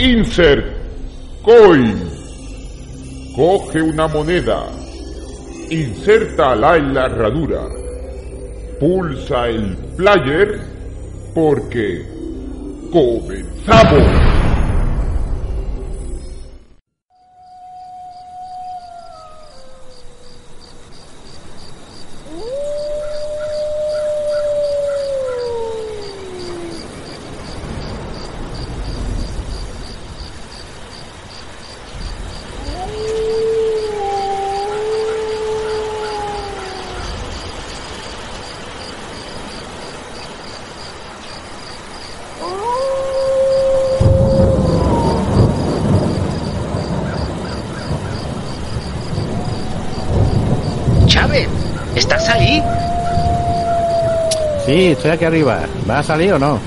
Insert Coin. Coge una moneda. Insértala en la herradura. Pulsa el player porque comenzamos. Ahí? Sí, estoy aquí arriba. ¿Va a salir o no?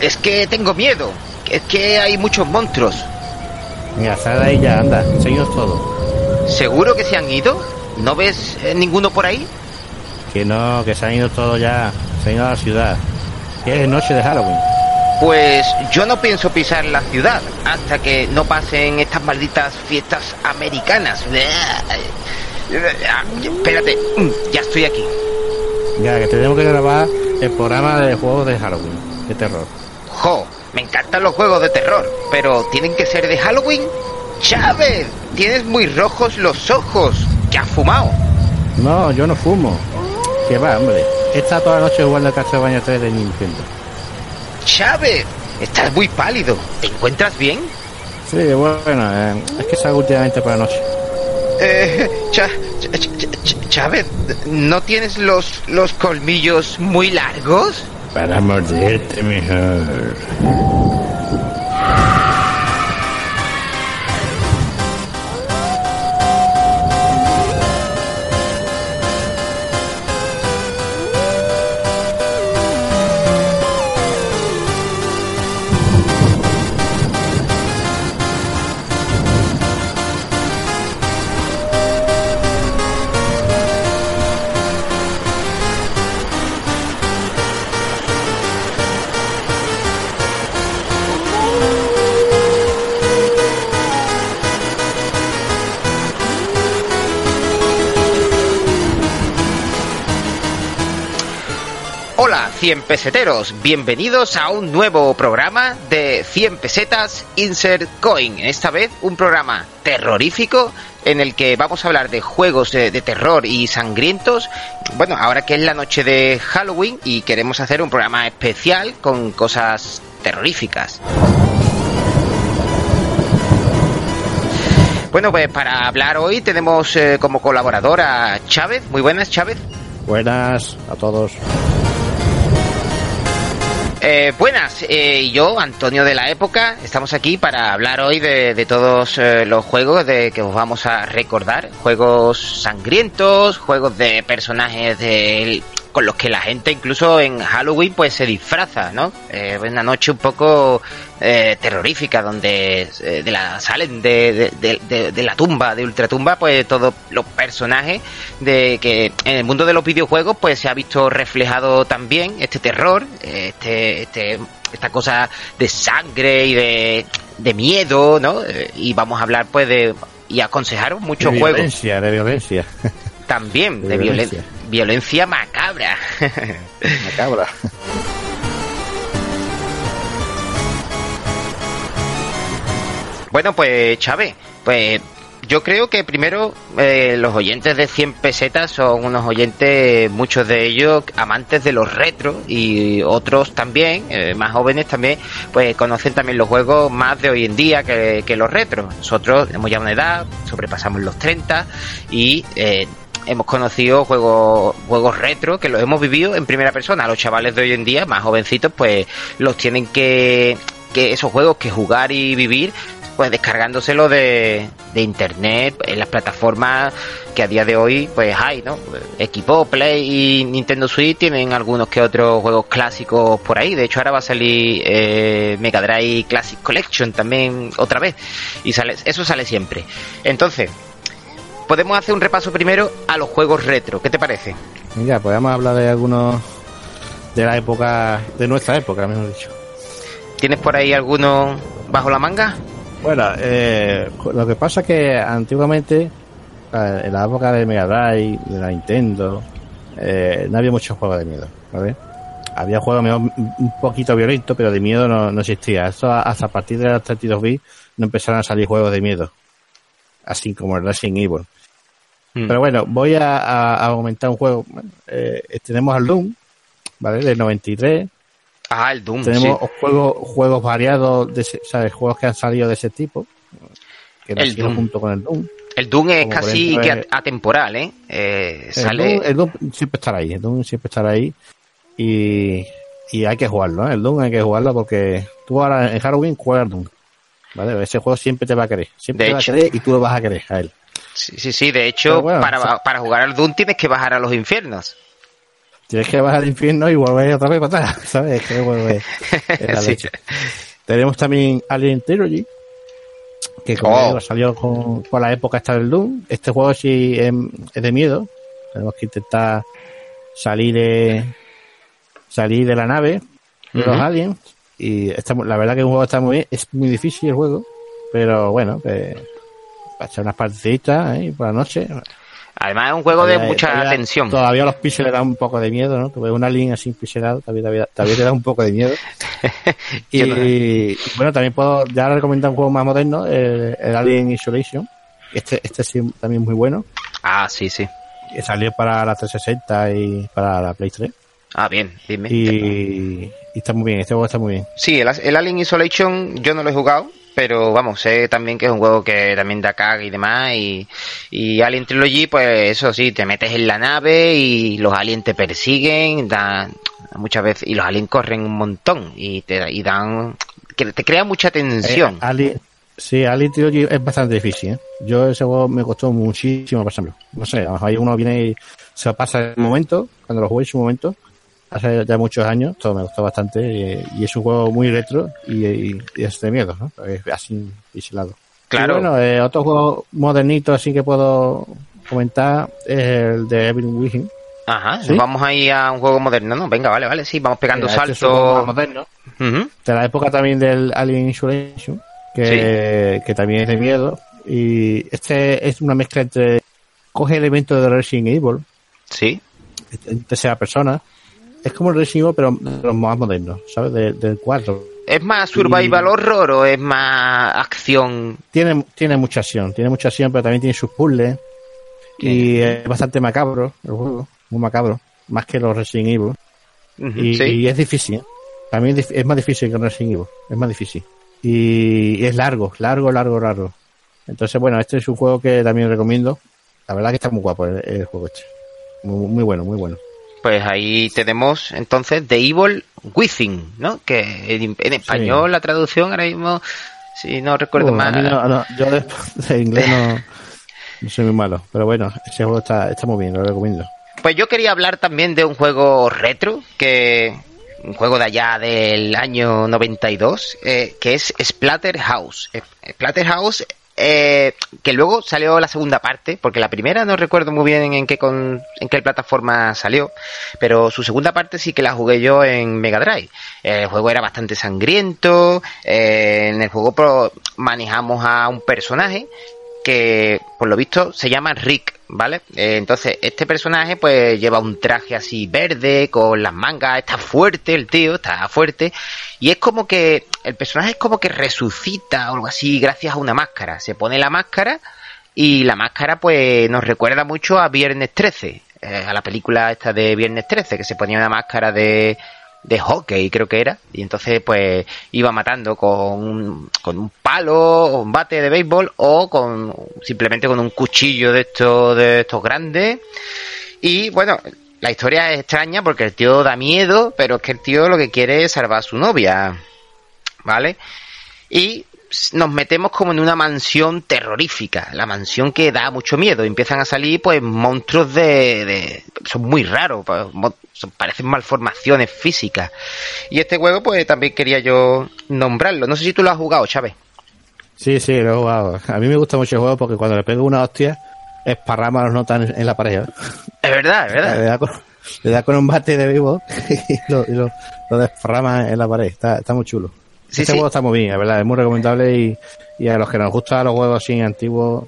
Es que tengo miedo. Es que hay muchos monstruos. Mira, sal ahí ya, anda. Seguimos todo. ¿Seguro que se han ido? ¿No ves eh, ninguno por ahí? Que no, que se han ido todos ya. Se han ido a la ciudad. Que es noche de Halloween. Pues yo no pienso pisar la ciudad hasta que no pasen estas malditas fiestas americanas. Espérate, mm, ya estoy aquí. Ya, que tenemos que grabar el programa de juegos de Halloween. De terror. Jo, me encantan los juegos de terror, pero ¿tienen que ser de Halloween? Chávez, tienes muy rojos los ojos. ¿Qué has fumado? No, yo no fumo. Que va, hombre. Está toda la noche jugando al Castlevania 3 de Nintendo. Chávez, estás muy pálido. ¿Te encuentras bien? Sí, bueno, eh, es que salgo últimamente por la noche. Eh, Chávez, ¿no tienes los, los colmillos muy largos? Para morderte mejor. 100 peseteros, bienvenidos a un nuevo programa de 100 pesetas Insert Coin. Esta vez un programa terrorífico en el que vamos a hablar de juegos de, terror y sangrientos. Bueno, ahora que es la noche de Halloween y queremos hacer un programa especial con cosas terroríficas. Bueno, pues para hablar hoy tenemos eh, como colaboradora a Chávez. Muy buenas, Chávez. Buenas a todos. Eh, buenas, eh, yo, Antonio de la Época, estamos aquí para hablar hoy de, todos eh, los juegos de que os vamos a recordar. Juegos sangrientos, juegos de personajes de, con los que la gente incluso en Halloween pues se disfraza, ¿no? Eh, una noche un poco eh, terrorífica donde eh, de la, salen de, de, de- de- de la tumba, de ultratumba, pues todos los personajes de que en el mundo de los videojuegos pues se ha visto reflejado también este terror, este, este esta cosa de sangre y de, de miedo, ¿no? Eh, Y vamos a hablar pues de y aconsejaros muchos de juegos violencia, de violencia. también de de, violen- violencia. Macabra. Macabra. Bueno, pues Chávez, pues yo creo que primero eh, los oyentes de 100 pesetas son unos oyentes, muchos de ellos amantes de los retros y otros también, eh, más jóvenes también, pues conocen también los juegos más de hoy en día que, que los retros. Nosotros tenemos ya una edad, sobrepasamos los 30 y eh, hemos conocido juegos, juegos retro que los hemos vivido en primera persona. Los chavales de hoy en día, más jovencitos, pues los tienen que, que esos juegos que jugar y vivir pues descargándoselo de, de internet en las plataformas que a día de hoy pues hay, ¿no? Equipo, Play y Nintendo Switch tienen algunos que otros juegos clásicos por ahí. De hecho ahora va a salir eh, Mega Drive Classic Collection también otra vez y sale, eso sale siempre. Entonces podemos hacer un repaso primero a los juegos retro. ¿Qué te parece? Mira, podemos hablar de algunos de la época, de nuestra época, mejor dicho. ¿Tienes por ahí alguno bajo la manga? Bueno, eh, lo que pasa es que antiguamente, eh, en la época de Mega Drive, de la Nintendo, eh, no había muchos juegos de miedo, ¿vale? Había juegos un poquito violentos, pero de miedo no, no existía. Eso hasta a partir de los 32 bits no empezaron a salir juegos de miedo. Así como el Resident Evil. Mm. Pero bueno, voy a, a, a comentar un juego. Eh, tenemos al Doom, ¿vale? Del 93. Ah, el Doom. Tenemos sí. juegos, juegos variados, de ¿sabes? Juegos que han salido de ese tipo. Que El Doom. junto con el Doom. El Doom es Como casi que eh, atemporal, ¿eh? Eh, El sale... Doom, el Doom siempre estará ahí, el Doom siempre estará ahí. Y, y hay que jugarlo, ¿eh? El Doom hay que jugarlo porque tú ahora en Halloween juegas al Doom. ¿Vale? Ese juego siempre te va a querer. Siempre De te va a querer y tú lo vas a querer a él. Sí, sí, sí, de hecho, bueno, para, o sea- para jugar al Doom tienes que bajar a los infiernos. Tienes que bajar al infierno y volver otra vez para atrás, ¿sabes? Que la Sí. leche. Tenemos también Alien Trilogy, que como Oh. salió con, con la época esta del Doom. Este juego sí es, es de miedo. Tenemos que intentar salir de salir de la nave de los aliens. Y está, la verdad que el juego está muy bien. Es muy difícil el juego, pero bueno, pues, para echar unas partecitas ¿eh? por la noche. Además es un juego de Todavía- mucha todavía- tensión. Todavía los píxeles dan un poco de miedo, ¿no? Tú ves un alien así pixelado, también, todavía, todavía te da un poco de miedo. y, bueno, también puedo ya recomendar un juego más moderno, el, el Alien Isolation. Este, este sí también muy bueno. Ah, sí, sí. Que salió para la 360 y para la Play 3. Ah, bien, dime. Y, y está muy bien, este juego está muy bien. Sí, el, el Alien Isolation yo no lo he jugado, pero vamos, sé también que es un juego que también da caga y demás. Y, y Alien Trilogy, pues eso sí, te metes en la nave y los aliens te persiguen, dan muchas veces, y los aliens corren un montón y te y dan, que te crea mucha tensión. Eh, Alien, sí, Alien Trilogy es bastante difícil, ¿eh? Yo ese juego me costó muchísimo pasarlo. No sé, a lo mejor uno viene y se pasa en un momento, cuando lo jugué en su momento, hace ya muchos años, todo me gustó bastante y, y es un juego muy retro y, y- y es de miedo, ¿no? Es así pixelado. Claro. Y bueno, eh, otro juego modernito así que puedo comentar es el de Evelyn Wiggin. Ajá, ¿Sí? vamos ahí a un juego moderno, ¿no? Venga, vale, vale, sí, vamos pegando Mira, este es un juego más saltos. moderno. Ujú. de la época también del Alien Isolation, que, que también es de miedo. Y este es una mezcla entre. Coge elementos de Resident Evil, Sí, en tercera persona. Es como el Resident Evil, pero de los más modernos, ¿sabes? De- del 4. ¿Es más survival horror o es más acción? Tiene, tiene mucha acción, tiene mucha acción, pero también tiene sus puzzles. Y es bastante macabro el juego, muy macabro, más que los Resident Evil. Y, sí. y es difícil. También es más difícil que Resident Evil. Es más difícil. Y, y es largo, largo, largo, largo. Entonces, bueno, este es un juego que también recomiendo. La verdad que está muy guapo el, el juego este. Muy, muy bueno, muy bueno. Pues ahí tenemos entonces The Evil Within, ¿no? Que en, en español la traducción ahora mismo, si no recuerdo Uh, mal. no- no, yo de, de inglés no, no soy muy malo. Pero bueno, ese juego está, está muy bien, lo recomiendo. Pues yo quería hablar también de un juego retro, que un juego de allá del año 92, eh, que es Splatterhouse. Splatterhouse, eh, que luego salió la segunda parte, porque la primera no recuerdo muy bien en qué, con, en qué plataforma salió, pero su segunda parte sí que la jugué yo en Mega Drive. El juego era bastante sangriento, eh, en el juego pro- manejamos a un personaje que por lo visto se llama Rick, ¿vale? Eh, entonces, este personaje pues lleva un traje así verde, con las mangas, está fuerte el tío, está fuerte, y es como que el personaje es como que resucita o algo así gracias a una máscara. Se pone la máscara y la máscara pues nos recuerda mucho a Viernes 13, eh, a la película esta de Viernes 13, que se ponía una máscara de de hockey, creo que era, y entonces pues iba matando con un, con un palo, un bate de béisbol o con simplemente con un cuchillo de estos de estos grandes. Y bueno, la historia es extraña porque el tío da miedo, pero es que el tío lo que quiere es salvar a su novia, ¿vale? Y nos metemos como en una mansión terrorífica, la mansión que da mucho miedo. Empiezan a salir pues monstruos de, de son muy raros, pues, parecen malformaciones físicas. Y este juego pues también quería yo nombrarlo. No sé si tú lo has jugado, Chávez. Sí, sí, lo he jugado. A mí me gusta mucho el juego porque cuando le pego una hostia, esparrama los notas en, la pared. Es verdad, es verdad. Le da con, un bate de vivo y lo, y lo, desparrama en la pared. Está, está muy chulo este juego está muy bien, verdad, es muy recomendable y, y, a los que nos gustan los juegos así antiguos,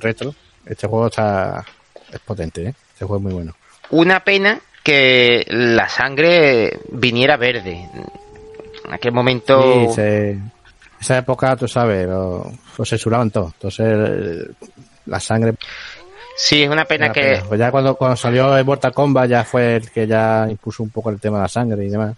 retro, este juego está es potente, ¿eh? este juego es muy bueno. Una pena que la sangre viniera verde. En aquel momento... Sí, esa época, tú sabes, lo, censuraban todo. Entonces, la sangre... Sí, es una pena que... Pues ya cuando, cuando salió el Mortal Kombat ya fue el que ya impuso un poco el tema de la sangre y demás.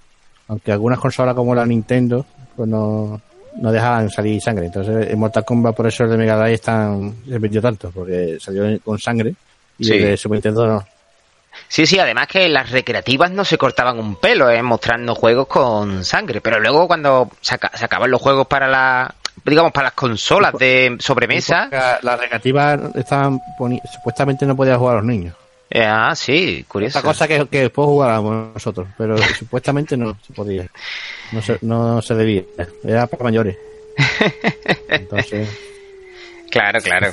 Aunque algunas consolas como la Nintendo pues no, no dejaban salir sangre. Entonces en Mortal Kombat por eso el de Mega Drive están, se vendió tanto, porque salió con sangre y el de Super Nintendo no. Sí, sí, además que las recreativas no se cortaban un pelo, ¿eh? mostrando juegos con sangre, pero luego cuando se, acaban los juegos para la digamos para las consolas de sobremesa las recreativas estaban supuestamente no podían jugar a los niños ah sí curioso esta cosa que, que después jugábamos nosotros pero supuestamente no se podía no se, no se debía, era para mayores. Entonces... Claro, claro.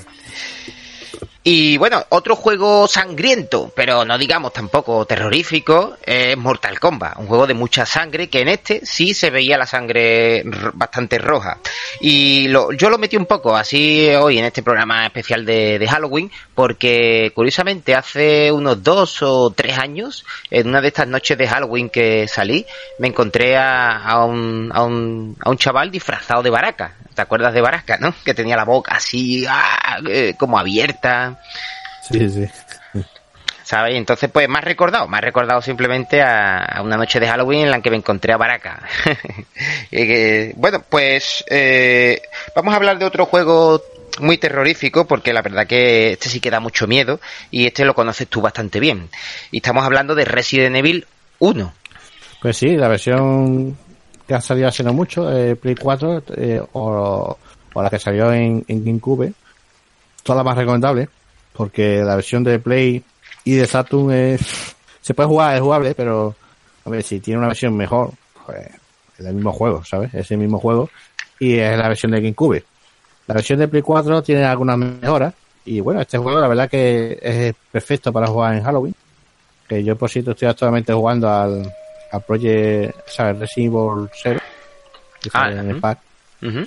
Y bueno, otro juego sangriento, pero no digamos tampoco terrorífico, es Mortal Kombat, un juego de mucha sangre que en este sí se veía la sangre bastante roja. Y lo, yo lo metí un poco así hoy en este programa especial de, Halloween, porque curiosamente hace unos dos o tres años, en una de estas noches de Halloween que salí, me encontré a, un, a, un, a un chaval disfrazado de baraca. ¿Te acuerdas de Baraca, no? Que tenía la boca así, ¡ah! eh, como abierta. Sí, sí. ¿Sabes? Entonces, pues, me ha recordado, me ha recordado simplemente a, una noche de Halloween en la que me encontré a Baraka. bueno, pues, eh, vamos a hablar de otro juego muy terrorífico porque la verdad que este sí que da mucho miedo y este lo conoces tú bastante bien. Y estamos hablando de Resident Evil 1. Pues sí, la versión que ha salido hace no mucho, eh, Play 4 eh, o, la que salió en, en GameCube, toda la más recomendable, porque la versión de Play y de Saturn es, se puede jugar, es jugable, pero a ver, si tiene una versión mejor, pues es el mismo juego, ¿sabes? Es el mismo juego y es la versión de GameCube. La versión de Play 4 tiene algunas mejoras y bueno, este juego la verdad que es perfecto para jugar en Halloween. Que yo por cierto estoy actualmente jugando al, Project, ¿sabes? Resident Evil 0, que ah, en el pack.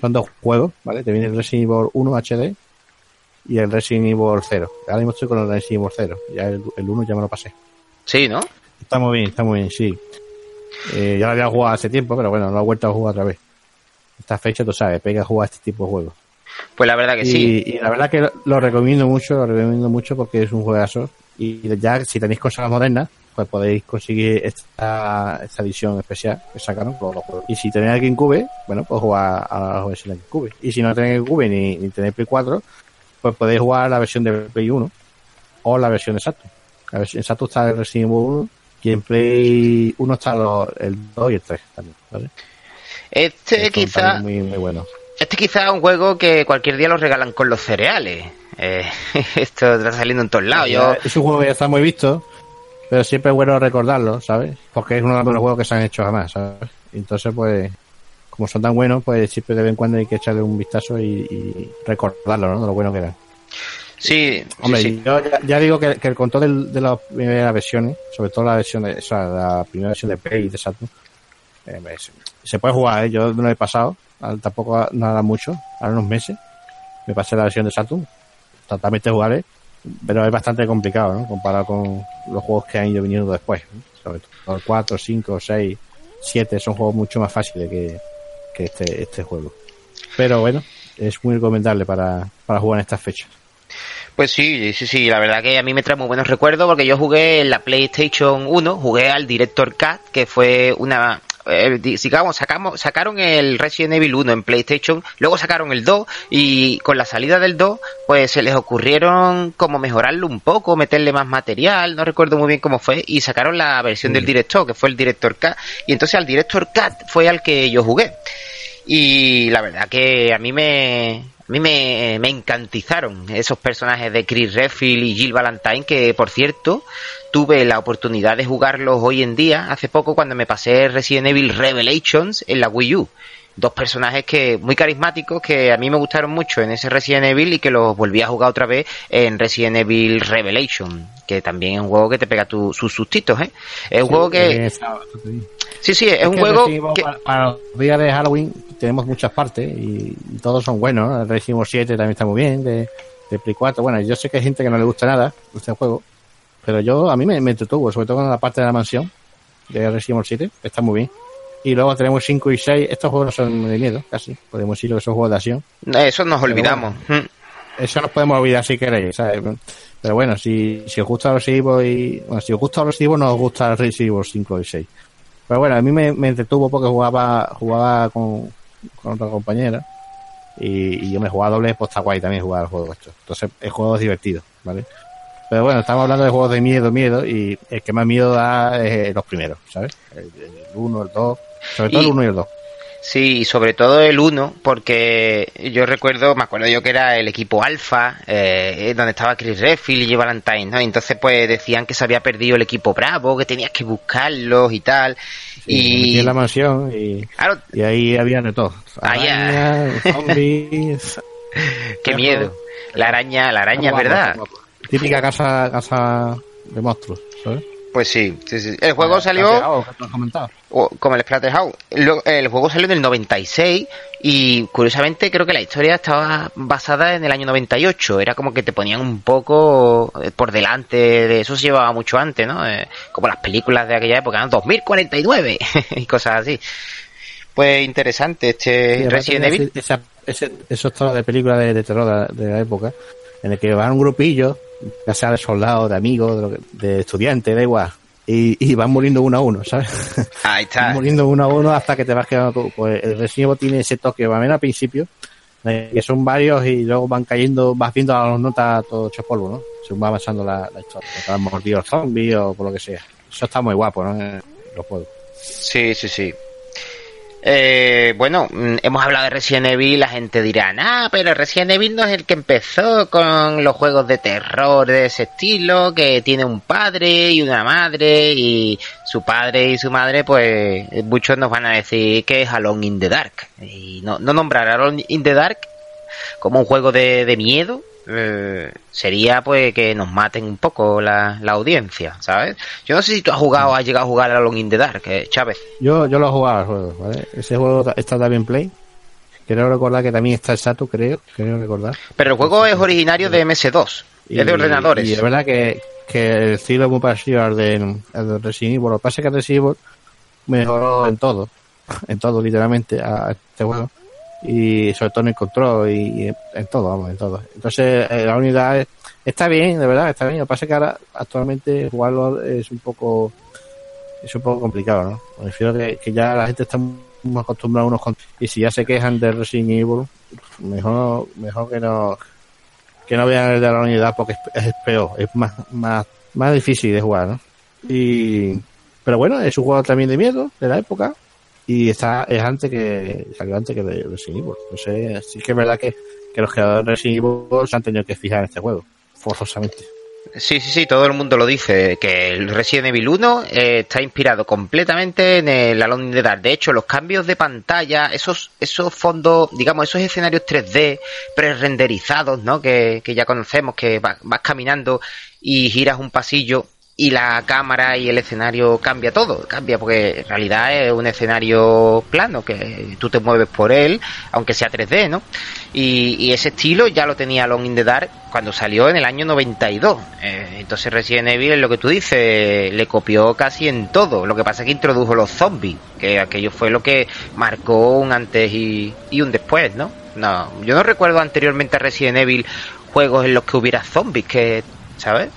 Son dos juegos, ¿vale? Te viene el Resident Evil 1 HD y el Resident Evil 0. Ahora mismo estoy con el Resident Evil 0. Ya el, 1 ya me lo pasé. Sí, ¿no? Está muy bien, está muy bien, sí. Eh, ya lo había jugado hace tiempo, pero bueno, no lo he vuelto a jugar otra vez. Esta fecha, tú sabes, pega a jugar este tipo de juegos. Pues la verdad que sí. Y la verdad que lo, recomiendo mucho, lo recomiendo mucho porque es un juegazo. Y ya, si tenéis cosas modernas, pues podéis conseguir esta, esta edición especial que sacaron por los juegos. Y si tenéis el GameCube, bueno, pues jugar a la versión de GameCube. Y si no tenéis GameCube ni, ni tenéis Play 4, pues podéis jugar la versión de Play 1 o la versión de Saturn. La versión de Saturn está el Resident Evil 1 y en Play 1 está el 2 y el 3 también, ¿vale? Este quizá... Muy, muy bueno. Este quizá es un juego que cualquier día lo regalan con los cereales. Eh, esto está saliendo en todos lados. Yo... Es un juego que ya está muy visto pero siempre es bueno recordarlo, ¿sabes? Porque es uno de los juegos que se han hecho jamás, ¿sabes? Entonces, pues, como son tan buenos, pues siempre de vez en cuando hay que echarle un vistazo y, recordarlo, ¿no? De lo bueno que eran. Sí, hombre, yo ya, digo que, el control de, las primeras versiones, sobre todo la versión de, o sea, la primera versión de Play de Saturn, eh, se puede jugar, ¿eh? yo no lo he pasado, tampoco nada mucho, a unos meses, me pasé la versión de Saturn, totalmente jugable, pero es bastante complicado, ¿no? Comparado con los juegos que han ido viniendo después. Sobre todo el 4, 5, 6, 7 son juegos mucho más fáciles que, que este, este juego. Pero bueno, es muy recomendable para, para jugar en estas fechas. Pues sí, sí, sí, la verdad que a mí me trae muy buenos recuerdos porque yo jugué en la PlayStation 1, jugué al Director Cut, que fue una, eh, digamos, sacamos, sacaron el Resident Evil 1 en PlayStation, luego sacaron el 2 y con la salida del 2, pues se les ocurrieron como mejorarlo un poco, meterle más material, no recuerdo muy bien cómo fue, y sacaron la versión del director, que fue el Director Cut, y entonces al Director Cut fue al que yo jugué. Y la verdad que a mí me, a mí me, me encantizaron esos personajes de Chris Redfield y Jill Valentine, que por cierto, tuve la oportunidad de jugarlos hoy en día, hace poco cuando me pasé Resident Evil Revelations en la Wii U. Dos personajes que muy carismáticos que a mí me gustaron mucho en ese Resident Evil y que los volví a jugar otra vez en Resident Evil Revelation, que también es un juego que te pega tu, sus sustitos, ¿eh? Es un juego que... Sí, sí, es, un juego que... Para, los días de Halloween tenemos muchas partes y, todos son buenos. El Resident Evil 7 también está muy bien, de, de Play 4. Bueno, yo sé que hay gente que no le gusta nada este juego, pero yo a mí me, me entretuvo, sobre todo con la parte de la mansión de Resident Evil 7, está muy bien. Y luego tenemos 5 y 6. Estos juegos no son de miedo, casi. Podemos decir que son juegos de acción. Eso nos olvidamos. Eso nos podemos olvidar si queréis, ¿sabes? Pero bueno, si, si os gusta los Evil y... Bueno, si os gusta los Evil, no os gusta Resident Evil 5 y 6. Pero bueno, a mí me, me entretuvo porque jugaba jugaba con, con otra compañera. Y, y, yo me jugaba doble, pues está guay también jugar al juego esto. Entonces, el juego es divertido, ¿vale? Pero bueno, estamos hablando de juegos de miedo, miedo, y el que más miedo da es los primeros, ¿sabes? El 1, el 2, sobre todo el 1 y el 2. Sí, sobre todo el 1, porque yo recuerdo, me acuerdo yo que era el equipo Alfa, eh, donde estaba Chris Redfield y Valentine, ¿no? entonces pues decían que se había perdido el equipo Bravo, que tenías que buscarlos y tal. y en la mansión y, y ahí había de todo. Araña, zombies. Qué miedo. La araña, la araña, ¿verdad? Típica casa, casa de monstruos, ¿sabes? Pues sí, sí, sí. El juego salió. como el Splatterhouse. El juego salió en el 96 y curiosamente creo que la historia estaba basada en el año 98. Era como que te ponían un poco eh, por delante de eso, se llevaba mucho antes, ¿no? Eh, como las películas de aquella época, ¿no? 2049 y cosas así. Pues interesante este Resident Evil. Esa, ese, eso de películas de, terror de, la época, en el que van un grupillo ya sea de soldados, de amigos, de, estudiantes, da igual. Y, van muriendo uno a uno, ¿sabes? Ahí está. Van muriendo uno a uno hasta que te vas quedando Pues el Resident tiene ese toque, va a al principio, que son varios y luego van cayendo, vas viendo a las notas todo hecho polvo, ¿no? Según va avanzando la, la historia. Te han mordido zombies o por lo que sea. Eso está muy guapo, ¿no? Los juegos. Sí, sí, sí. Eh, bueno, mm, hemos hablado de Resident Evil, la gente dirá, ah, pero Resident Evil no es el que empezó con los juegos de terror de ese estilo, que tiene un padre y una madre, y su padre y su madre, pues muchos nos van a decir que es Alone in the Dark. Y no, no nombrar Alone in the Dark como un juego de, de miedo, eh, sería pues que nos maten un poco la, la, audiencia, ¿sabes? Yo no sé si tú has jugado, has llegado a jugar a Long in the Dark, eh, Chávez. Yo, yo lo he jugado al juego, ¿vale? Ese juego está también Play. Creo recordar que también está el Sato, creo, creo recordar. Pero el juego es originario de MS2, es de ordenadores. Y es verdad que, que el estilo es muy parecido al de, al Resident Evil. Lo que pasa es que Resident Evil mejoró en todo, en todo literalmente, a este juego y sobre todo en el control y, en todo, vamos, en todo. Entonces, eh, la unidad está bien, de verdad, está bien. Lo que pasa es que ahora actualmente jugarlo es un poco es un poco complicado, ¿no? Me refiero que, que ya la gente está muy acostumbrada a unos y si ya se quejan de Resident Evil, mejor mejor que no que no vean el de la unidad porque es, peor, es más más más difícil de jugar, ¿no? Y pero bueno, es un juego también de miedo de la época y está, es antes que, salió antes que de Resident Evil. Sé, sí que es verdad que, que los creadores de Resident Evil se han tenido que fijar en este juego, forzosamente. Sí, sí, sí, todo el mundo lo dice, que el Resident Evil 1 eh, está inspirado completamente en el Alone in the Dark. De hecho, los cambios de pantalla, esos, esos fondos, digamos, esos escenarios 3D pre-renderizados, ¿no? Que, que ya conocemos, que vas caminando y giras un pasillo, y la cámara y el escenario cambia todo, cambia porque en realidad es un escenario plano que tú te mueves por él, aunque sea 3D, ¿no? Y, ese estilo ya lo tenía Long in the Dark cuando salió en el año 92. Eh, entonces Resident Evil es lo que tú dices, le copió casi en todo. Lo que pasa es que introdujo los zombies, que aquello fue lo que marcó un antes y, y un después, ¿no? No, yo no recuerdo anteriormente a Resident Evil juegos en los que hubiera zombies, que, ¿sabes?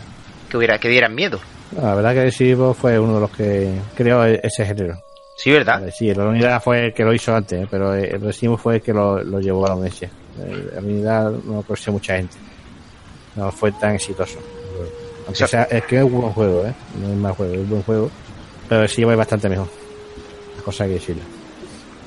Que hubiera que dieran miedo. La verdad que Resident Evil fue uno de los que creó e-, ese género. Sí, ¿verdad? Vale, Sí, la unidad fue el que lo hizo antes, ¿eh? pero el Evil fue el que lo, lo llevó a la. Eh, La unidad no conoció mucha gente. No fue tan exitoso. Aunque sea, es que es un buen juego, ¿eh? No es mal juego, es un buen juego. Pero el Evil es bastante mejor. Las cosas que decirlo.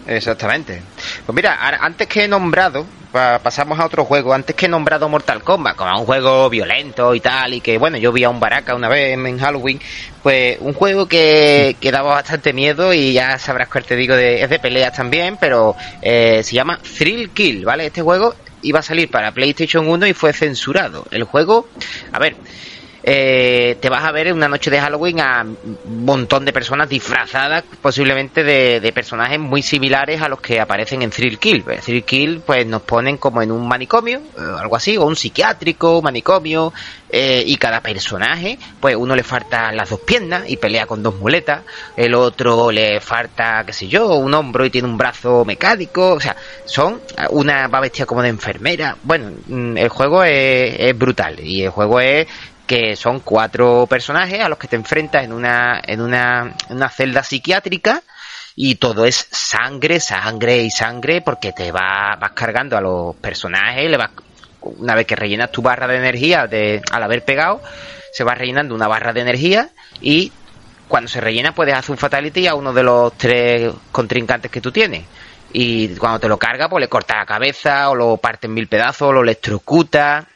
Exactamente. Pues mira, antes que he nombrado, pa- pasamos a otro juego, antes que he nombrado Mortal Kombat, como un juego violento y tal, y que bueno, yo vi a un Baraka una vez en Halloween, pues un juego que, que daba bastante miedo y ya sabrás cuál te digo, de, es de peleas también, pero eh, se llama Thrill Kill, ¿vale? Este juego iba a salir para PlayStation 1 y fue censurado. El juego, a ver, eh, te vas a ver en una noche de Halloween a un montón de personas disfrazadas posiblemente de, personajes muy similares a los que aparecen en Thrill Kill. Pues, Thrill Kill pues nos ponen como en un manicomio, eh, algo así, o un psiquiátrico, manicomio, eh, y cada personaje, pues uno le falta las dos piernas y pelea con dos muletas, el otro le falta, qué sé yo, un hombro y tiene un brazo mecánico, o sea, son una va vestida como de enfermera. Bueno, mm, el juego es brutal y el juego es que son cuatro personajes a los que te enfrentas en una, en una, en una celda psiquiátrica y todo es sangre, sangre y sangre porque te va, vas cargando a los personajes, le vas, una vez que rellenas tu barra de energía de, al haber pegado, se va rellenando una barra de energía y cuando se rellena puedes hacer un fatality a uno de los tres contrincantes que tú tienes. Y cuando te lo carga, pues le corta la cabeza, o lo parte en mil pedazos, o lo electrocuta.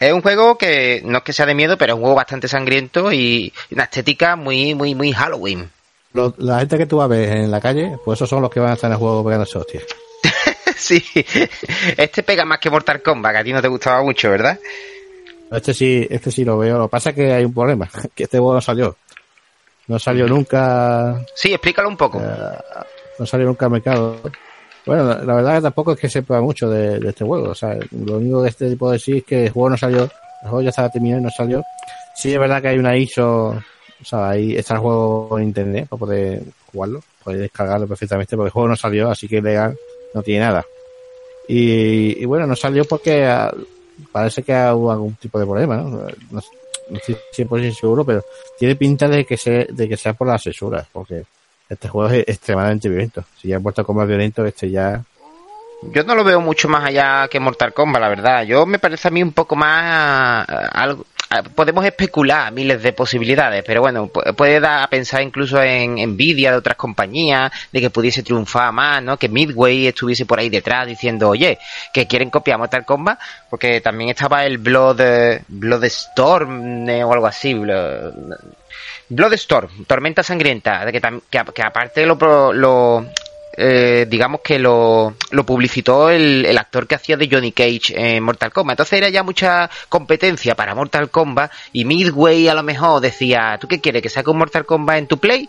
Es un juego que no es que sea de miedo, pero es un juego bastante sangriento y una estética muy, muy, muy Halloween. Lo- la gente que tú vas a ver en la calle, pues esos son los que van a estar en el juego pegándose hostias. sí, este pega más que Mortal Kombat, que a ti no te gustaba mucho, ¿verdad? Este sí, este sí lo veo. Lo que pasa es que hay un problema, que este juego no salió. No salió nunca, Sí, explícalo un poco. eh, no salió nunca al mercado. Bueno, la, la verdad que tampoco es que sepa mucho de, este juego. O sea, lo único que este de decir es que el juego no salió, el juego ya estaba terminado y no salió. Sí es verdad que hay una ISO, o sea, ahí está el juego en internet para poder jugarlo, podéis descargarlo perfectamente, porque el juego no salió, así que legal no tiene nada. Y, bueno, no salió porque ah, parece que hubo algún tipo de problema, ¿no? No, no estoy 100% seguro, pero tiene pinta de que, se, de que sea por las censuras, porque este juego es extremadamente violento. Si ya puesto como violento, este ya... Yo no lo veo mucho más allá que Mortal Kombat, la verdad. Yo me parece a mí un poco más eh, algo. eh, Podemos especular miles de posibilidades, pero bueno, pu- puede dar a pensar incluso en envidia de otras compañías, de que pudiese triunfar más, ¿no? Que Midway estuviese por ahí detrás diciendo, oye, que quieren copiar Mortal Kombat, porque también estaba el Blood, eh, Bloodstorm eh, o algo así, Blo- Bloodstorm, Tormenta Sangrienta, que, que, aparte lo, lo eh, digamos que lo, publicitó el, el actor que hacía de Johnny Cage en Mortal Kombat. Entonces era ya mucha competencia para Mortal Kombat y Midway a lo mejor decía, ¿tú qué quieres? ¿Que saque un Mortal Kombat en tu play?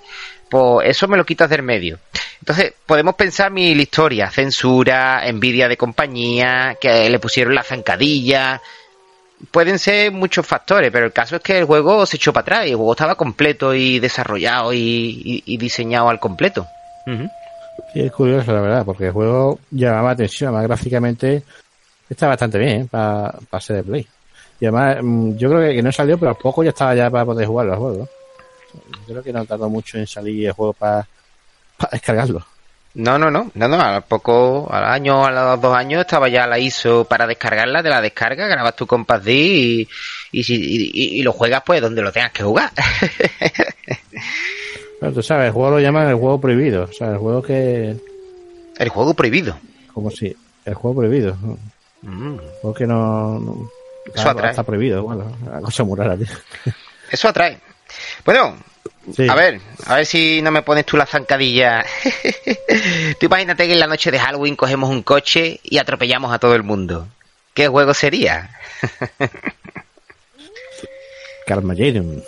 Pues eso me lo quitas del medio. Entonces podemos pensar mil historias, censura, envidia de compañía, que le pusieron la zancadilla, pueden ser muchos factores, pero el caso es que el juego se echó para atrás y el juego estaba completo y desarrollado y, y- y diseñado al completo. Sí, es curioso, la verdad, porque el juego llamaba la atención, además gráficamente está bastante bien ¿eh? para ser de Play. Y además, mm, yo creo que, que no salió, pero a poco ya estaba ya para poder jugarlo al juego. Yo creo que no tardó mucho en salir el juego para, para descargarlo. No, no, no, no, no, al poco, al año, a los dos años estaba ya la ISO para descargarla de la descarga, grabas tu Compass D y, y, si- y- y- lo juegas pues donde lo tengas que jugar. Pero tú sabes, el juego lo llaman el juego prohibido. O sea, el juego que. el juego prohibido. Como si. El juego prohibido. Mm. El juego que no. no- Eso atrae. Está prohibido, bueno, una cosa muy rara, tío. Eso atrae. Bueno, Sí. a ver, a ver si no me pones tú la zancadilla. tú imagínate que en la noche de Halloween cogemos un coche y atropellamos a todo el mundo. ¿Qué juego sería? Carmageddon.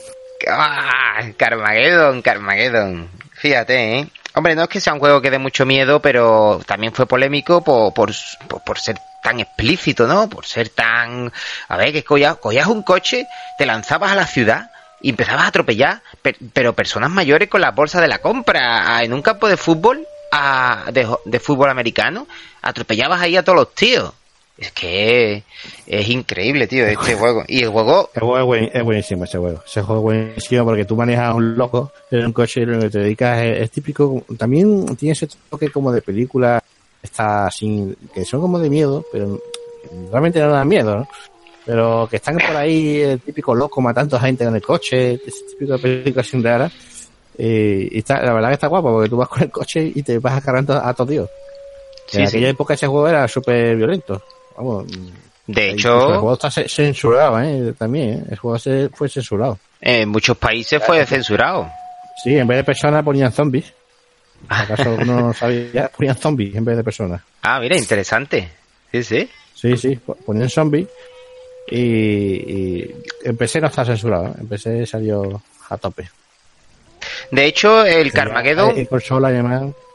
¡Ah! Carmageddon, Carmageddon. Fíjate, ¿eh? Hombre, no es que sea un juego que dé mucho miedo, pero también fue polémico por, por, por- por ser tan explícito, ¿no? Por ser tan... A ver, que cogías, cogías un coche, te lanzabas a la ciudad y empezabas a atropellar, per- pero personas mayores con las bolsas de la compra, a- en un campo de fútbol, a- de, jo- de fútbol americano, atropellabas ahí a todos los tíos. Es que es increíble, tío, este juego. Y el juego... El juego es, buenísimo, ese juego. Ese juego es buenísimo porque tú manejas a un loco en un coche y lo que te dedicas es, típico. También tiene ese toque como de película, está sin, que son como de miedo, pero realmente no dan miedo, ¿no? Pero que están por ahí el típico loco matando a gente en el coche, ese típico de película sin rara. Eh, y está, la verdad que está guapo porque tú vas con el coche y te vas agarrando a todos Dios. en aquella época ese juego era súper violento. Vamos, de hecho, el juego está censurado, ¿eh? También, ¿eh? el juego se fue censurado. En muchos países fue censurado. Sí, en vez de personas ponían zombies. ¿Acaso no sabía? Ponían zombies en vez de personas. Ah, mira, interesante. Sí, sí. Sí, sí, ponían zombies. Y, y en PC no está censurado, ¿eh? en PC salió a tope. De hecho, el Carmageddon...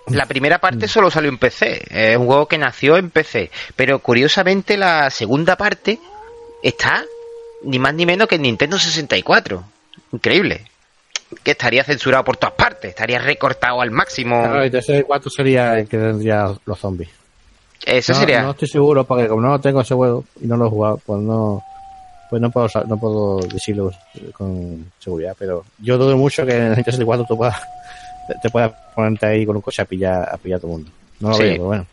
La primera parte mm. solo salió en PC, es un juego que nació en PC, pero curiosamente la segunda parte está ni más ni menos que en Nintendo 64. Increíble. Que estaría censurado por todas partes, estaría recortado al máximo. Claro, el 64 sería el que tendría los zombies. Eso sería. No estoy seguro porque como no tengo ese juego y no lo he jugado, pues no pues no puedo no puedo decirlo con seguridad, pero yo dudo mucho que en el 64 tú puedas te puedas ponerte ahí con un coche a pillar a pillar a todo el mundo. No lo sí. veo, pero bueno.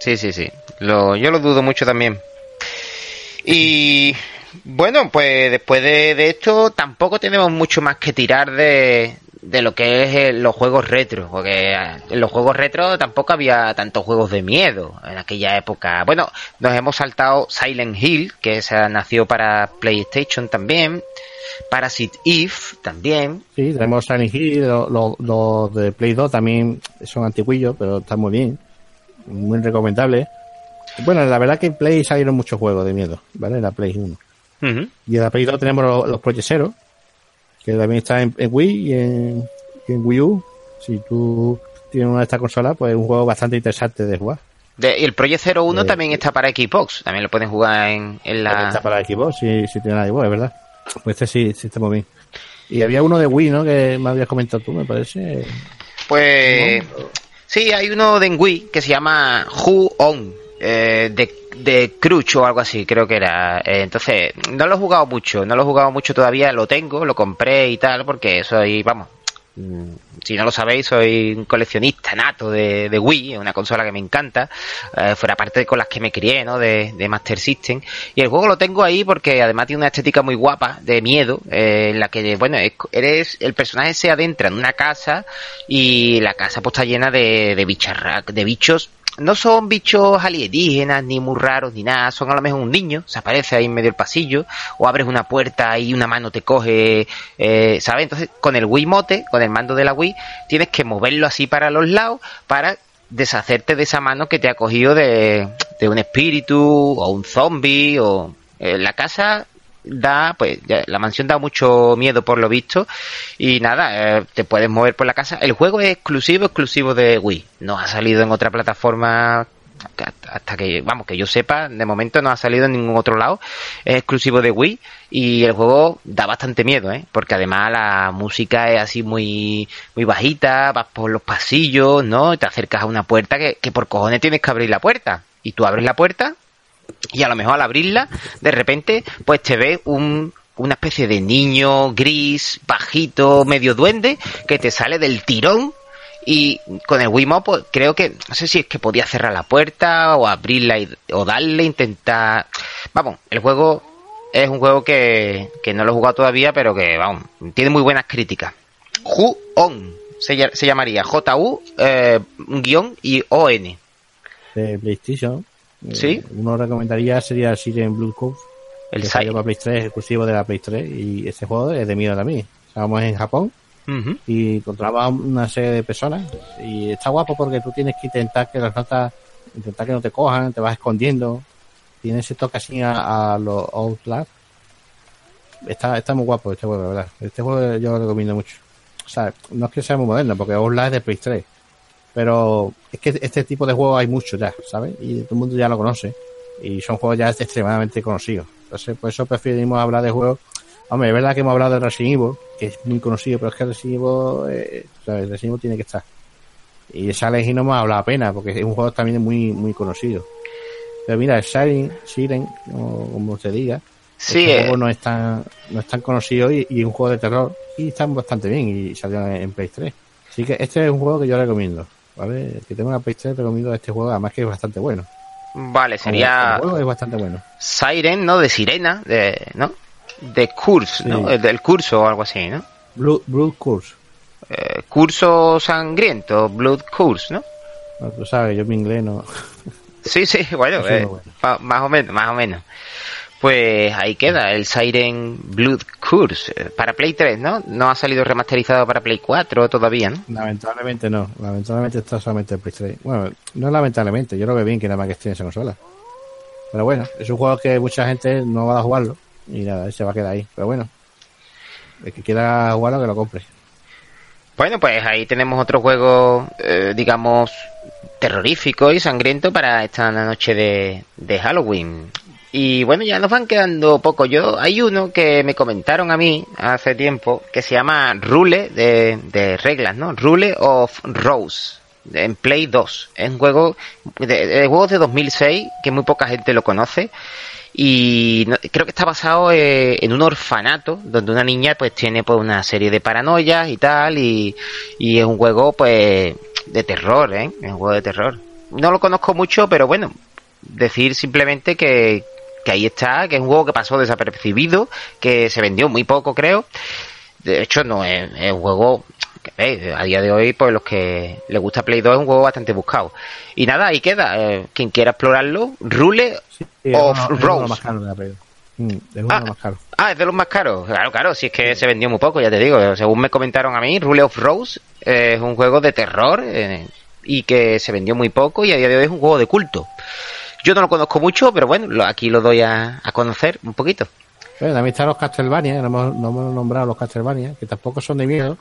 Sí, sí, sí. Lo, yo lo dudo mucho también. Y bueno, pues después de, esto tampoco tenemos mucho más que tirar de, de lo que es eh, los juegos retro, porque eh, en los juegos retro tampoco había tantos juegos de miedo en aquella época. Bueno, nos hemos saltado Silent Hill, que esa nació para PlayStation también. Parasite Eve también. Sí, tenemos Silent Hill, los de Play 2 también son antiguillos, pero están muy bien. Muy recomendable. Bueno, la verdad que en Play salieron muchos juegos de miedo, ¿vale? En la Play 1. Y en la Play 2 tenemos los, los que también está en, Wii y en, Wii U. Si tú tienes una de estas consolas, pues es un juego bastante interesante de jugar. y el Project 01 eh, también está para Xbox, también lo pueden jugar en, la... Está para Xbox, si, si tiene la Xbox, es verdad. Pues este sí, sí está muy bien. Y había uno de Wii, ¿no? Que me habías comentado tú, me parece. Pues... Sí, hay uno de Wii que se llama Who On, eh, de, de Cruch o algo así, creo que era. Eh, entonces, no lo he jugado mucho, no lo he jugado mucho todavía, lo tengo, lo compré y tal, porque soy, vamos, Mm, si no lo sabéis, soy un coleccionista nato de, de Wii, una consola que me encanta, eh, fuera parte de con las que me crié, ¿no? De, Master System. Y el juego lo tengo ahí porque además tiene una estética muy guapa, de miedo, eh, en la que, bueno, eres, el personaje se adentra en una casa y la casa pues está llena de, de bicharrac, de bichos no son bichos alienígenas, ni muy raros, ni nada, son a lo mejor un niño, se aparece ahí en medio del pasillo, o abres una puerta y una mano te coge, eh, ¿sabes? Entonces, con el Wii Mote, con el mando de la Wii, tienes que moverlo así para los lados para deshacerte de esa mano que te ha cogido de, de un espíritu, o un zombie, o... Eh, la casa da, pues la mansión da mucho miedo por lo visto y nada, eh, te puedes mover por la casa. El juego es exclusivo, exclusivo de Wii. No ha salido en otra plataforma hasta que, vamos, que yo sepa, de momento no ha salido en ningún otro lado. Es exclusivo de Wii y el juego da bastante miedo, ¿eh? Porque además la música es así muy, muy bajita, vas por los pasillos, ¿no? Te acercas a una puerta que, que por cojones tienes que abrir la puerta. Y tú abres la puerta y a lo mejor al abrirla, de repente, pues te ve un, una especie de niño gris, bajito, medio duende, que te sale del tirón y con el Wiimote pues, creo que no sé si es que podía cerrar la puerta o abrirla o darle intentar vamos el juego es un juego que, que no lo he jugado todavía pero que vamos tiene muy buenas críticas. Who On se, se llamaría J U eh, y de PlayStation ¿Sí? Eh, uno recomendaría sería el Siren Blue Cove. El que salió para Play 3, exclusivo de la Play 3. Y ese juego es de miedo también. Estábamos en Japón y encontrábamos una serie de personas. Y está guapo porque tú tienes que intentar que las notas, intentar que no te cojan, te vas escondiendo. Tiene ese toque así a, los Outlast. Está, está muy guapo este juego, la verdad. Este juego yo lo recomiendo mucho. O sea, no es que sea muy moderno, porque Outlast es de Play 3 pero es que este tipo de juegos hay muchos ya, ¿sabes? Y todo el mundo ya lo conoce. Y son juegos ya extremadamente conocidos. Entonces, por eso preferimos hablar de juegos. Hombre, es verdad que hemos hablado de Resident Evil, que es muy conocido, pero es que Resident Evil, eh, ¿sabes? Resident Evil tiene que estar. Y esa y no me ha hablado pena, porque es un juego también muy, muy conocido. Pero mira, el Siren, Siren o como se diga, Sí, este eh, juego no es tan, no es tan conocido y, y un juego de terror y están bastante bien y salió en, en Play 3. Así que este es un juego que yo recomiendo, ¿vale? El Que tengo una Play 3 recomiendo este juego, además que es bastante bueno. vale, sería como juego es bastante bueno. Siren, ¿no? De sirena, de, ¿no? De curse, ¿no? Eh, Del curso o algo así, ¿no? Blue, Blue Curse. Eh, curso sangriento, Blood Curse, ¿no? No, tú sabes, yo mi inglés no. Sí, sí, bueno, eh, bueno. más o menos, más o menos. Pues ahí queda el Siren Blood Curse eh, para Play 3, ¿no? No ha salido remasterizado para Play 4 todavía, ¿no? Lamentablemente no. Lamentablemente está solamente en Play 3. Bueno, no lamentablemente, yo lo veo bien que nada más que esté en esa consola. Pero bueno, es un juego que mucha gente no va a jugarlo y nada, se va a quedar ahí. Pero bueno, el que quiera jugarlo que lo compre. Bueno, pues ahí tenemos otro juego, eh, digamos, terrorífico y sangriento para esta noche de, de Halloween. Y bueno, ya nos van quedando poco. Yo, hay uno que me comentaron a mí hace tiempo que se llama Rule de, reglas, ¿no? Rule of Rose en Play 2. Es un juego de, de juegos de 2006 que muy poca gente lo conoce y creo que está basado eh, en un orfanato donde una niña pues tiene pues una serie de paranoias y tal y, y es un juego pues de terror, ¿eh? Es un juego de terror. No lo conozco mucho, pero bueno, decir simplemente que, que ahí está, que es un juego que pasó desapercibido, que se vendió muy poco creo. De hecho no es, es un juego que a día de hoy pues los que les gusta Play 2 es un juego bastante buscado. Y nada, ahí queda, eh, quien quiera explorarlo, Rule Sí, of uno- es uno de Rose. Mm, es uno Ah. más caros. Ah, es de los más caros. Claro, claro, si es que se vendió muy poco, ya te digo. Según me comentaron a mí, Rule of Rose eh, es un juego de terror eh, y que se vendió muy poco y a día de hoy es un juego de culto. Yo no lo conozco mucho, pero bueno, lo- aquí lo doy a, a conocer un poquito. Bueno, también están los Castlevania, no hemos, no hemos nombrado los Castlevania, que tampoco son de miedo,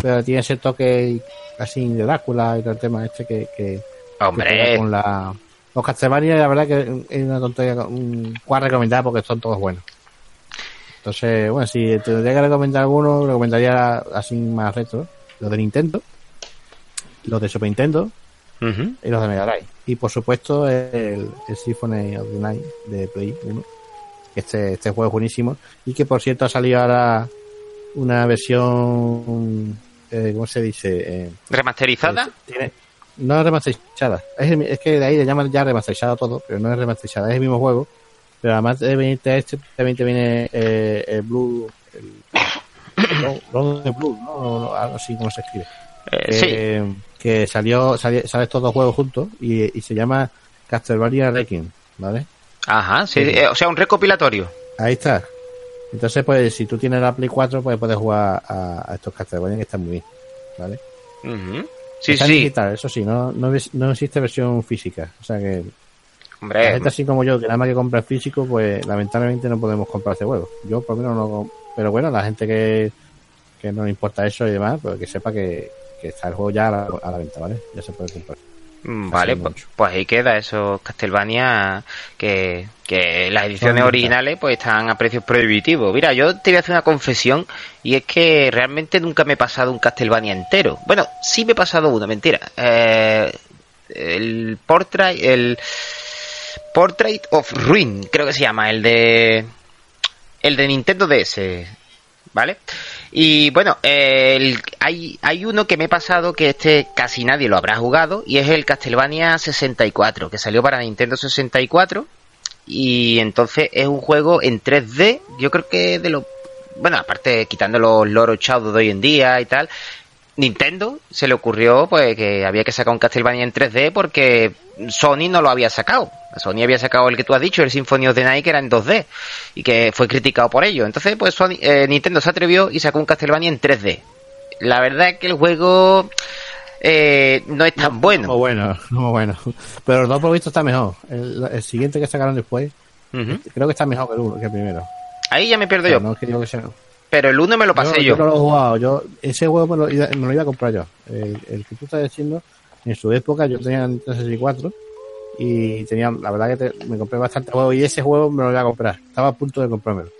pero tienen ese toque así de Drácula y todo el tema este que, que, que pega Hombre, con la... Los Castlevania, la verdad que es una tontería, un cual recomendar porque son todos buenos. Entonces, bueno, si tendría que recomendar alguno, recomendaría así más retro, los de Nintendo, los de Super Nintendo y los de Mega Drive. Y por supuesto el, el Symphony of the Night de Play 1. que Este, este juego es buenísimo. Y que por cierto ha salido ahora una versión, eh, ¿cómo se dice? Eh, remasterizada. tiene- no es remasterizada. Es, es que de ahí le llaman ya remasterizado todo, pero no es remasterizada, es el mismo juego. Pero además de venirte este, también te viene eh, el Blue, el, Blue, ¿no? Algo así como se escribe. Eh, sí, Eh, que salió, salió, sale estos dos juegos juntos y, y se llama Castlevania Requiem, ¿vale? ajá, sí, sí. eh, o sea, un recopilatorio. Ahí está. Entonces, pues, si tú tienes la Play 4, pues puedes jugar a, a estos Castlevania que están muy bien, ¿vale? Sí, Está sí, digital, eso sí, no, no, existe versión física. O sea que la hombre, gente así como yo, que nada más que compra físico, pues lamentablemente no podemos comprar este juego. Yo por lo menos no. Pero bueno, la gente que, que no le importa eso y demás, pues que sepa que, que está el juego ya a la, a la venta, ¿vale? Ya se puede comprar. Mm, Vale, pues, pues ahí queda esos Castlevania que, que las ediciones originales pues están a precios prohibitivos. Mira, yo te voy a hacer una confesión y es que realmente nunca me he pasado un Castlevania entero. Bueno, sí me he pasado uno, mentira. Eh, el Portrait, el Portrait of Ruin, creo que se llama, el de el de Nintendo DS, ¿vale? Y bueno, el- hay, hay uno que me he pasado que este casi nadie lo habrá jugado y es el Castlevania 64, que salió para Nintendo 64 y entonces es un juego en 3D, yo creo que de lo... Bueno, aparte quitando los loros chavos de hoy en día y tal, Nintendo se le ocurrió pues que había que sacar un Castlevania en 3D porque Sony no lo había sacado. Sony había sacado el que tú has dicho, el Symphony of the Night, que era en 2D y que fue criticado por ello. Entonces, pues Sony- eh, Nintendo se atrevió y sacó un Castlevania en 3D. La verdad es que el juego eh, no es tan bueno. Muy bueno, muy bueno. Pero los dos por visto está mejor. El, el siguiente que sacaron después, creo que está mejor que el, uno, que el primero. Ahí ya me pierdo Pero yo. no es que digo que sea. Pero el 1 me lo pasé yo. yo. no lo he jugado. Yo, ese juego me lo, iba- me lo iba a comprar yo. El, el que tú estás diciendo, en su época yo tenía Nintendo 64 y tenía, la verdad que te- me compré bastante juego y ese juego me lo iba a comprar. Estaba a punto de comprármelo.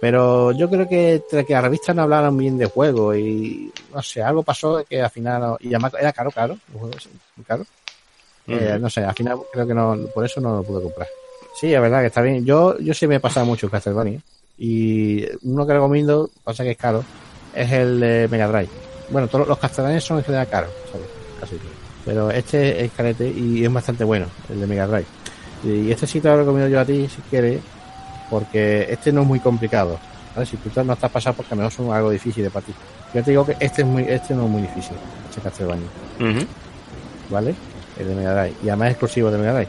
Pero yo creo que entre que las revistas no hablaron bien de juego y no sé, algo pasó que al final, y además era caro, caro, el juego ese, muy caro. Eh, no sé, al final creo que no, por eso no lo pude comprar. Sí, es verdad que está bien. Yo, yo sí me he pasado mucho Castlevania. Y uno que recomiendo, pasa que es caro, es el de Mega Drive. Bueno, todos los Castlevania son en general caros, ¿sabes? Casi. Pero este es carete y es bastante bueno, el de Mega Drive. Y este sí te lo recomiendo yo a ti, si quieres, porque este no es muy complicado. ¿vale? Si tú no estás pasado porque a lo mejor son algo difícil de para ti. Yo te digo que este es muy, este no es muy difícil, este Castlevania. ¿vale? El de Mega Drive. Y además es exclusivo de Mega Drive.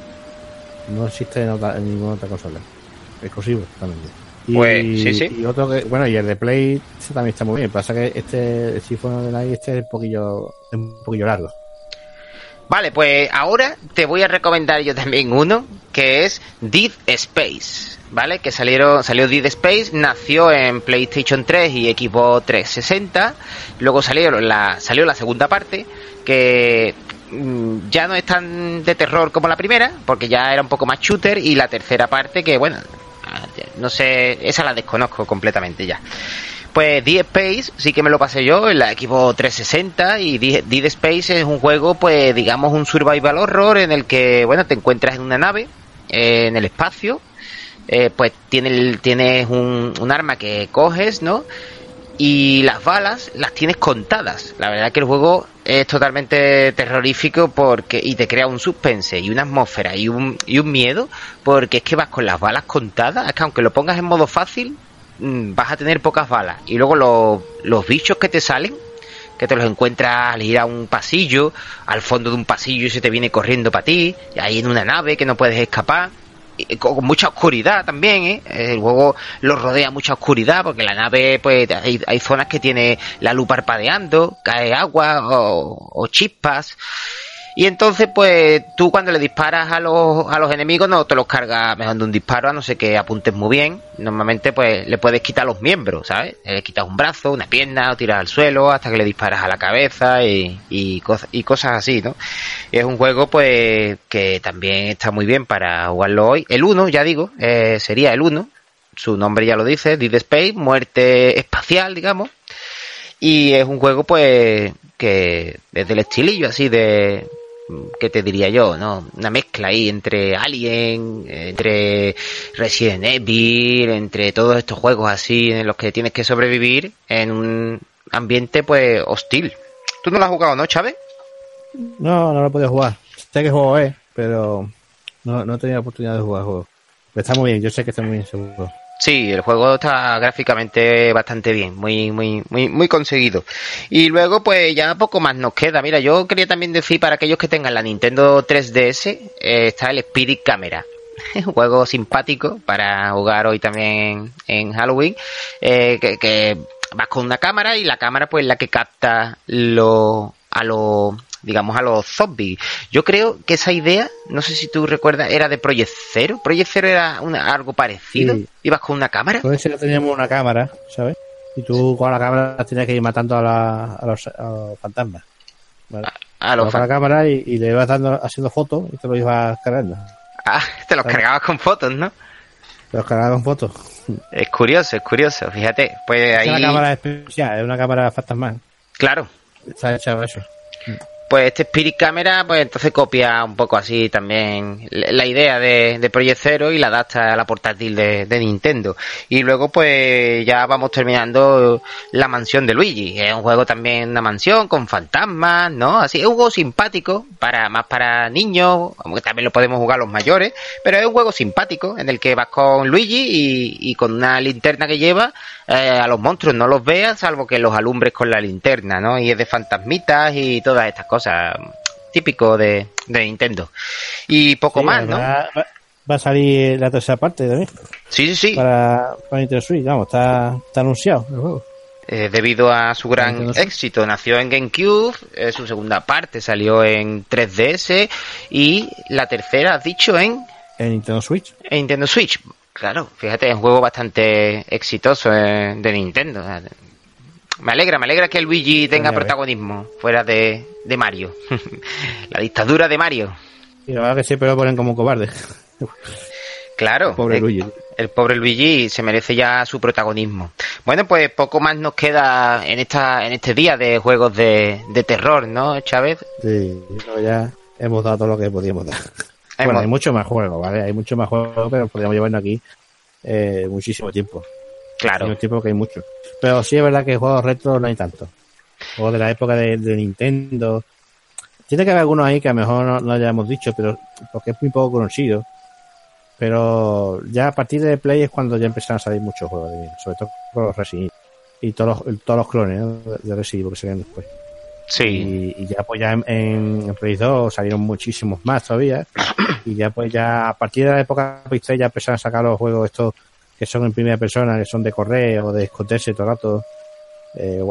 No existe en, otra- en ninguna otra consola. Exclusivo también. Y, Pues, sí, sí. y otro que, bueno, y el de Play este también está muy bien. Pasa que este, el Symphony de Night, este es un poquillo, es un poquillo largo. Vale, pues ahora te voy a recomendar yo también uno, que es Dead Space, ¿vale? Que salieron, salió Dead Space, nació en PlayStation 3 y Xbox 360, luego salieron la, salió la segunda parte, que mm, ya no es tan de terror como la primera, porque ya era un poco más shooter, y la tercera parte que, bueno, no sé, esa la desconozco completamente ya. Pues Dead Space sí que me lo pasé yo en la Xbox 360 y Dead Space es un juego, pues digamos un survival horror en el que, bueno, te encuentras en una nave, eh, en el espacio, eh, pues tiene el- tienes un, un arma que coges, ¿no? Y las balas las tienes contadas. La verdad que el juego es totalmente terrorífico porque y te crea un suspense y una atmósfera y un, y un miedo porque es que vas con las balas contadas. Es que aunque lo pongas en modo fácil, mm, vas a tener pocas balas. Y luego los, los bichos que te salen, que te los encuentras al ir a un pasillo, al fondo de un pasillo y se te viene corriendo para ti, y ahí en una nave que no puedes escapar. Con mucha oscuridad también, ¿eh? El juego lo rodea mucha oscuridad porque la nave, pues, hay, hay zonas que tiene la luz parpadeando, cae agua o, o chispas. Y entonces, pues, tú cuando le disparas a los, a los enemigos no te los cargas mejor de un disparo, a no ser que apuntes muy bien. Normalmente, pues, le puedes quitar los miembros, ¿sabes? Le quitas un brazo, una pierna, o tiras al suelo hasta que le disparas a la cabeza y, y, cosa- y cosas así, ¿no? Es un juego, pues, que también está muy bien para jugarlo hoy. El 1, ya digo, eh, sería el 1. Su nombre ya lo dice, Dead Space, muerte espacial, digamos. Y es un juego, pues, que desde el estilillo así de, ¿qué te diría yo? no Una mezcla ahí entre Alien, entre Resident Evil, entre todos estos juegos así en los que tienes que sobrevivir en un ambiente, pues, hostil. ¿Tú no lo has jugado, no, Chávez? No, no lo he podido jugar. Sé que juego es, pero no, no he tenido oportunidad de jugar el. Pero está muy bien, yo sé que está muy bien seguro. Sí, el juego está gráficamente bastante bien, muy, muy, muy, muy conseguido. Y luego, pues ya poco más nos queda. Mira, yo quería también decir para aquellos que tengan la Nintendo 3DS, eh, está el Spirit Camera. Un juego simpático para jugar hoy también en Halloween, eh, que, que vas con una cámara y la cámara pues la que capta lo, a los digamos a los zombies. Yo creo que esa idea, no sé si tú recuerdas, era de Project Zero. Project Zero era una- algo parecido. Sí. Ibas con una cámara. Con ese teníamos una cámara, ¿sabes? Y tú con la cámara tenías que ir matando a, la- a los, a los fantasmas. ¿vale? A los Con fan- la cámara y, y le ibas dando, haciendo fotos y te lo ibas cargando. Ah, te los cargabas con fotos, ¿no? Te los cargabas con fotos. Es curioso, es curioso. Fíjate, pues Es ahí. una cámara especial, es una cámara fantasmal. Claro. Está hecha eso. Pues este Spirit Camera, pues entonces copia un poco así también la idea de, de y la adapta a la portátil de, Nintendo. Y luego pues ya vamos terminando la mansión de Luigi. Es un juego también una mansión con fantasmas, ¿no? Así es un juego simpático, para más para niños, aunque también lo podemos jugar los mayores, pero es un juego simpático en el que vas con Luigi y, y con una linterna que lleva eh, a los monstruos no los veas salvo que los alumbres con la linterna, ¿no? Y es de fantasmitas y todas estas cosas típico de, de Nintendo. Y poco Sí, más, ¿no? Va, va a salir la tercera parte también. Sí, sí, sí. Para, para Nintendo Switch, vamos, está, está anunciado el juego. Eh, debido a su gran éxito. Nació en GameCube, eh, su segunda parte salió en 3DS y la tercera, has dicho, en, En Nintendo Switch. en Nintendo Switch. Claro, fíjate, es un juego bastante exitoso eh, de Nintendo. Me alegra, me alegra que Luigi tenga ves. protagonismo fuera de, de Mario. la dictadura de Mario. Y la verdad que siempre lo ponen como cobarde. Claro. Pobre eh, Luigi. El pobre Luigi se merece ya su protagonismo. Bueno, pues poco más nos queda en esta en este día de juegos de, de terror, ¿no, Chávez? Sí, ya hemos dado todo lo que podíamos dar. bueno, hay mucho más juegos, ¿vale? Hay mucho más juegos, pero podríamos llevarnos aquí eh, muchísimo tiempo. Claro. Tiempo que hay mucho. Pero sí es verdad que juegos retro no hay tanto. Juegos de la época de, Nintendo. Tiene que haber algunos ahí que a lo mejor no, no hayamos dicho, pero porque es muy poco conocido. Pero ya a partir de Play es cuando ya empezaron a salir muchos juegos de sobre todo los Resident y todos los, todos los clones de Resident Evil que salían después. Sí. Y, ya pues ya en, en, Play 2 salieron muchísimos más todavía. y ya pues ya a partir de la época Play 3 ya empezaron a sacar los juegos estos que son en primera persona, que son de correr o de esconderse todo el rato. Eh,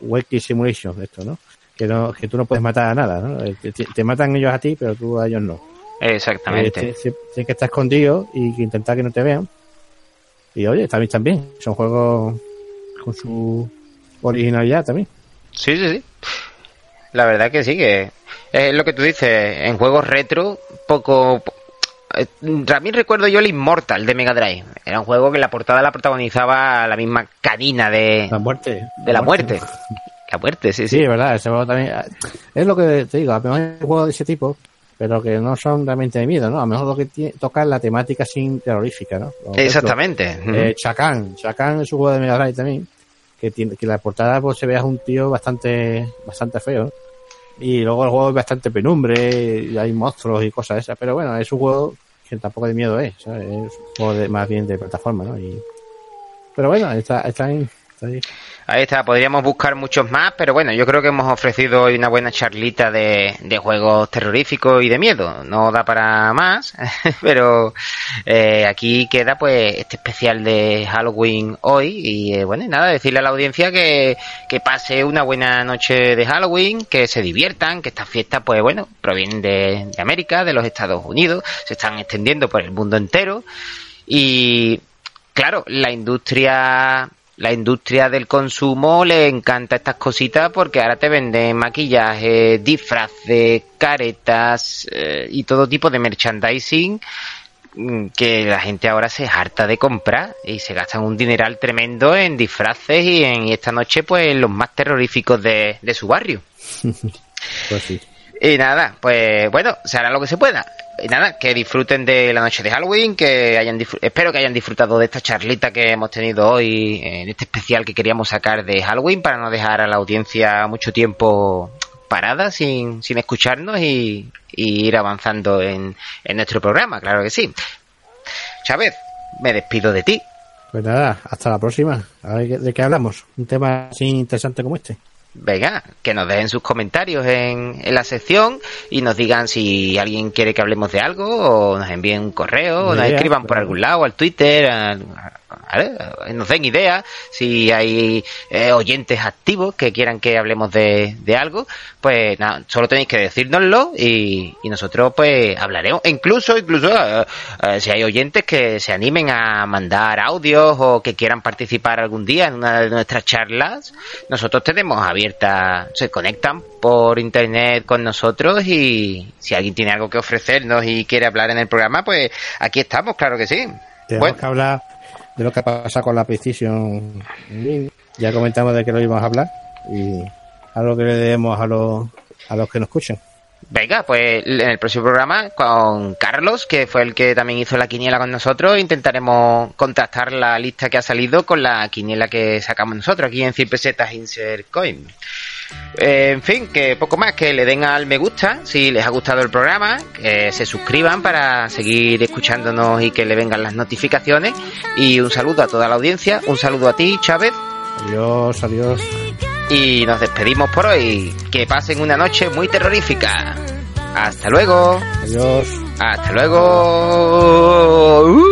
Waking Simulation, esto, ¿no? Que no, que tú no puedes matar a nada, ¿no? Eh, te, matan ellos a ti, pero tú a ellos no. Exactamente. Eh, tienes que estar escondido y que intentar que no te vean. Y oye, también también. Son juegos con su originalidad también. Sí, sí, sí. La verdad que sí, que es lo que tú dices, en juegos retro, poco... Eh, también recuerdo yo el Immortal de Mega Drive. Era un juego que la portada la protagonizaba la misma canina de... La muerte. De la, muerte. La muerte, sí, sí. Sí, es verdad, ese juego también... Es lo que te digo, a lo mejor hay juegos de ese tipo, pero que no son realmente de miedo, ¿no? A lo mejor lo que tiene, toca es la temática sin terrorífica, ¿no? Exactamente. eh, Chacan. Chacan es un juego de Mega Drive también que tiene que la portada pues se vea un tío bastante bastante feo y luego el juego es bastante penumbre hay monstruos y cosas esas pero bueno es un juego que tampoco de miedo es es un juego de, más bien de plataforma no y pero bueno está está está ahí. Está, podríamos buscar muchos más, pero bueno, yo creo que hemos ofrecido hoy una buena charlita de, de juegos terroríficos y de miedo. No da para más, pero eh, aquí queda pues este especial de Halloween hoy y eh, bueno, nada, decirle a la audiencia que, que pase una buena noche de Halloween, que se diviertan, que estas fiestas pues bueno, provienen de América, de los Estados Unidos, se están extendiendo por el mundo entero y claro, la industria la industria del consumo le encanta estas cositas porque ahora te venden maquillaje, disfraces, caretas eh, y todo tipo de merchandising mm, que la gente ahora se harta de comprar y se gastan un dineral tremendo en disfraces y en esta noche pues los más terroríficos de, de su barrio. pues sí. Y nada, pues bueno, se hará lo que se pueda y nada, que disfruten de la noche de Halloween, que hayan espero que hayan disfrutado de esta charlita que hemos tenido hoy en este especial que queríamos sacar de Halloween para no dejar a la audiencia mucho tiempo parada sin, sin escucharnos y, ir avanzando en, en nuestro programa, claro que sí. Chávez, me despido de ti. Pues nada, hasta la próxima. A ver de qué hablamos. Un tema así interesante como este venga, que nos dejen sus comentarios en, en, la sección y nos digan si alguien quiere que hablemos de algo o nos envíen un correo o nos escriban por algún lado, al Twitter, nos den ideas, si hay eh, oyentes activos que quieran que hablemos de, de algo, pues nada, solo tenéis que decírnoslo y, y nosotros pues hablaremos. incluso, incluso eh, eh, si hay oyentes que se animen a mandar audios o que quieran participar algún día en una de nuestras charlas, nosotros tenemos abierta, se conectan por internet con nosotros y si alguien tiene algo que ofrecernos y quiere hablar en el programa, pues aquí estamos, claro que sí. Tenemos que hablar de lo que pasa con la PlayStation. Ya comentamos de que lo íbamos a hablar y algo que le debemos a los, a los que nos escuchan. Venga, pues en el próximo programa con Carlos, que fue el que también hizo la quiniela con nosotros, intentaremos contactar la lista que ha salido con la quiniela que sacamos nosotros aquí en 100 pesetas Insert Coin. En fin, que poco más, que le den al me gusta si les ha gustado el programa, que se suscriban para seguir escuchándonos y que le vengan las notificaciones. Y un saludo a toda la audiencia, un saludo a ti, Chávez. Adiós, adiós. Y nos despedimos por hoy. Que pasen una noche muy terrorífica. Hasta luego. Adiós. Hasta luego. Uh.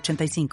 906985.